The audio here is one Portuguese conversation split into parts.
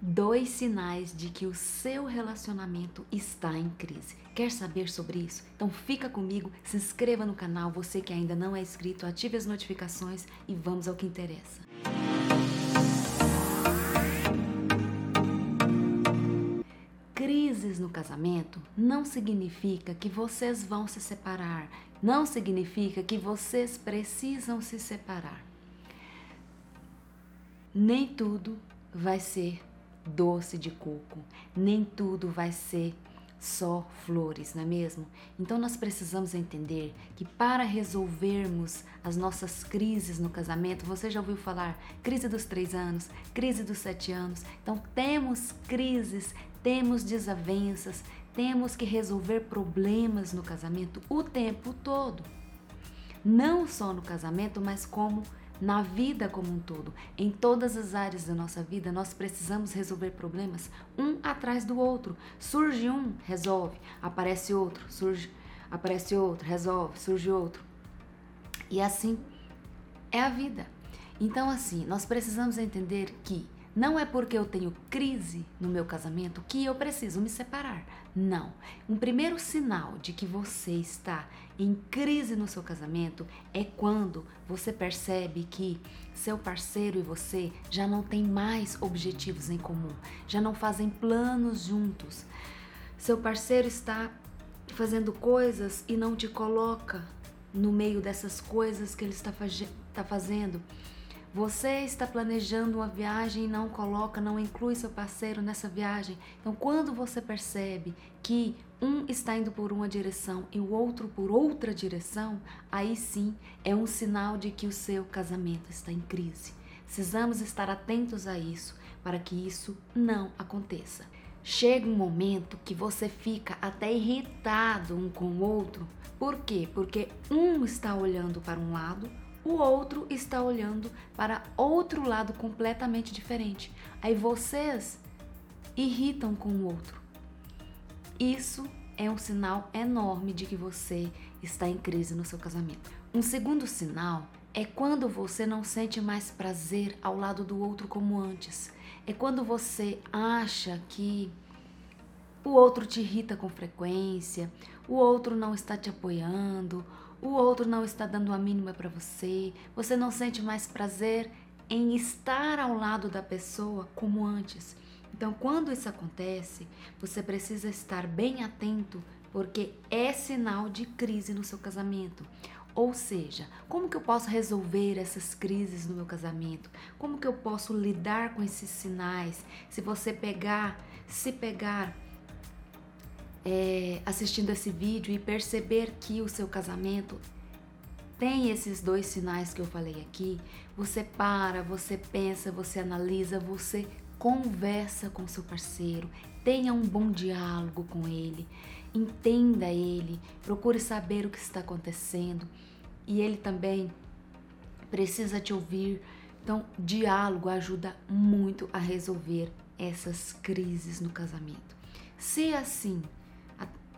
dois sinais de que o seu relacionamento está em crise. Quer saber sobre isso? Então fica comigo, se inscreva no canal, você que ainda não é inscrito, ative as notificações e vamos ao que interessa. Crises no casamento não significa que vocês vão se separar, não significa que vocês precisam se separar. Nem tudo vai ser doce de coco, nem tudo vai ser só flores, não é mesmo? Então nós precisamos entender que para resolvermos as nossas crises no casamento, você já ouviu falar crise dos três anos, crise dos sete anos. Então temos crises, temos desavenças, temos que resolver problemas no casamento o tempo todo. Não só no casamento, mas como na vida como um todo, em todas as áreas da nossa vida, nós precisamos resolver problemas um atrás do outro. Surge um, resolve, aparece outro, surge, aparece outro, resolve, surge outro. E assim é a vida. Então, assim, nós precisamos entender que não é porque eu tenho crise no meu casamento que eu preciso me separar. Não. Um primeiro sinal de que você está em crise no seu casamento é quando você percebe que seu parceiro e você já não têm mais objetivos em comum, já não fazem planos juntos. Seu parceiro está fazendo coisas e não te coloca no meio dessas coisas que ele está, está fazendo. Você está planejando uma viagem e não coloca, não inclui seu parceiro nessa viagem. Então, quando você percebe que um está indo por uma direção e o outro por outra direção, aí sim é um sinal de que o seu casamento está em crise. Precisamos estar atentos a isso para que isso não aconteça. Chega um momento que você fica até irritado um com o outro. Por quê? Porque um está olhando para um lado, o outro está olhando para outro lado completamente diferente. Aí vocês irritam com o outro. Isso é um sinal enorme de que você está em crise no seu casamento. Um segundo sinal é quando você não sente mais prazer ao lado do outro como antes. É quando você acha que o outro te irrita com frequência, o outro não está te apoiando, o outro não está dando a mínima para você, você não sente mais prazer em estar ao lado da pessoa como antes. Então, quando isso acontece, você precisa estar bem atento, porque é sinal de crise no seu casamento. Ou seja, como que eu posso resolver essas crises no meu casamento? Como que eu posso lidar com esses sinais? Se você pegar, se pegar é, assistindo esse vídeo e perceber que o seu casamento tem esses dois sinais que eu falei aqui, você para, você pensa, você analisa, você conversa com seu parceiro, tenha um bom diálogo com ele, entenda ele, procure saber o que está acontecendo e ele também precisa te ouvir. Então, diálogo ajuda muito a resolver essas crises no casamento. Se assim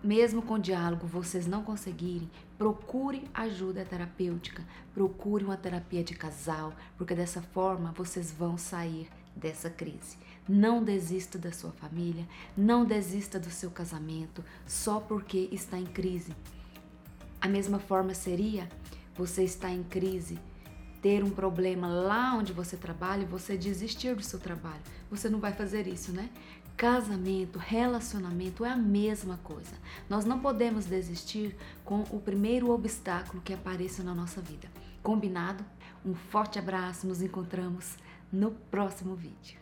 mesmo com diálogo vocês não conseguirem, procure ajuda terapêutica, procure uma terapia de casal, porque dessa forma vocês vão sair dessa crise. Não desista da sua família, não desista do seu casamento só porque está em crise. A mesma forma seria você estar em crise, ter um problema lá onde você trabalha e você desistir do seu trabalho. Você não vai fazer isso, né? Casamento, relacionamento é a mesma coisa. Nós não podemos desistir com o primeiro obstáculo que apareça na nossa vida. Combinado? Um forte abraço, nos encontramos no próximo vídeo.